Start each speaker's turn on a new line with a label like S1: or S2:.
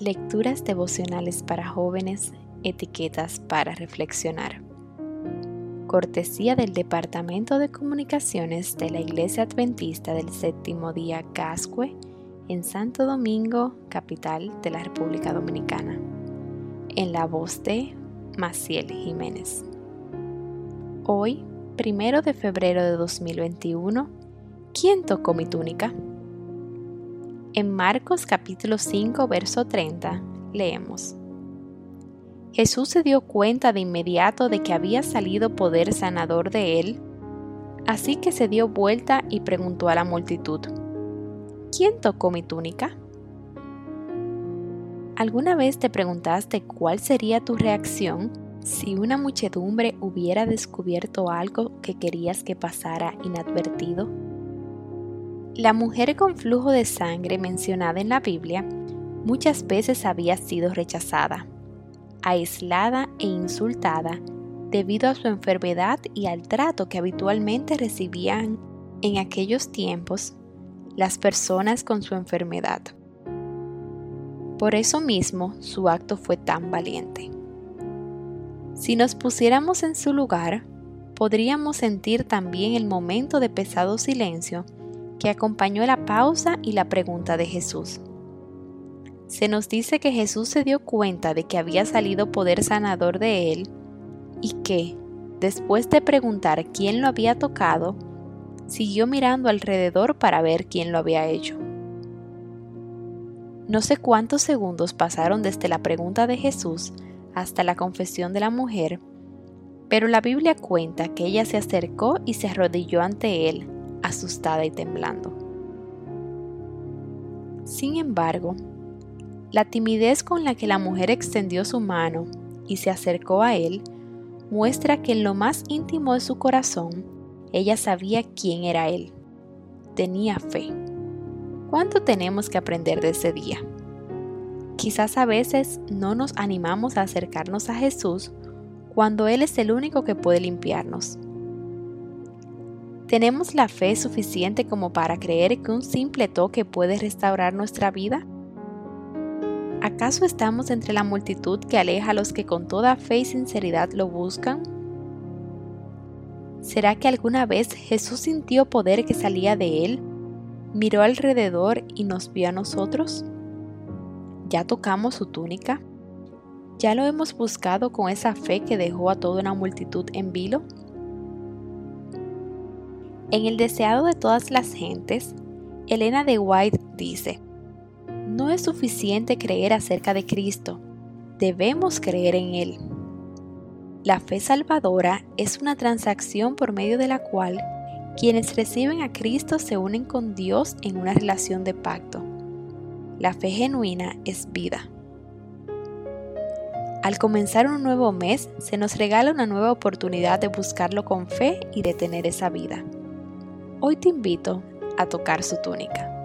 S1: Lecturas devocionales para jóvenes, etiquetas para reflexionar. Cortesía del Departamento de Comunicaciones de la Iglesia Adventista del Séptimo Día Cascue en Santo Domingo, capital de la República Dominicana. En la voz de Maciel Jiménez. Hoy, primero de febrero de 2021, ¿quién tocó mi túnica? En Marcos capítulo 5, verso 30, leemos. Jesús se dio cuenta de inmediato de que había salido poder sanador de él, así que se dio vuelta y preguntó a la multitud, ¿quién tocó mi túnica? ¿Alguna vez te preguntaste cuál sería tu reacción si una muchedumbre hubiera descubierto algo que querías que pasara inadvertido? La mujer con flujo de sangre mencionada en la Biblia muchas veces había sido rechazada, aislada e insultada debido a su enfermedad y al trato que habitualmente recibían en aquellos tiempos las personas con su enfermedad. Por eso mismo su acto fue tan valiente. Si nos pusiéramos en su lugar, podríamos sentir también el momento de pesado silencio que acompañó la pausa y la pregunta de Jesús. Se nos dice que Jesús se dio cuenta de que había salido poder sanador de él y que, después de preguntar quién lo había tocado, siguió mirando alrededor para ver quién lo había hecho. No sé cuántos segundos pasaron desde la pregunta de Jesús hasta la confesión de la mujer, pero la Biblia cuenta que ella se acercó y se arrodilló ante él, asustada y temblando. Sin embargo, la timidez con la que la mujer extendió su mano y se acercó a él muestra que en lo más íntimo de su corazón ella sabía quién era él. Tenía fe. ¿Cuánto tenemos que aprender de ese día? Quizás a veces no nos animamos a acercarnos a Jesús cuando Él es el único que puede limpiarnos. ¿Tenemos la fe suficiente como para creer que un simple toque puede restaurar nuestra vida? ¿Acaso estamos entre la multitud que aleja a los que con toda fe y sinceridad lo buscan? ¿Será que alguna vez Jesús sintió poder que salía de él, miró alrededor y nos vio a nosotros? ¿Ya tocamos su túnica? ¿Ya lo hemos buscado con esa fe que dejó a toda una multitud en vilo? En el deseado de todas las gentes, Elena de White dice, no es suficiente creer acerca de Cristo, debemos creer en Él. La fe salvadora es una transacción por medio de la cual quienes reciben a Cristo se unen con Dios en una relación de pacto. La fe genuina es vida. Al comenzar un nuevo mes, se nos regala una nueva oportunidad de buscarlo con fe y de tener esa vida. Hoy te invito a tocar su túnica.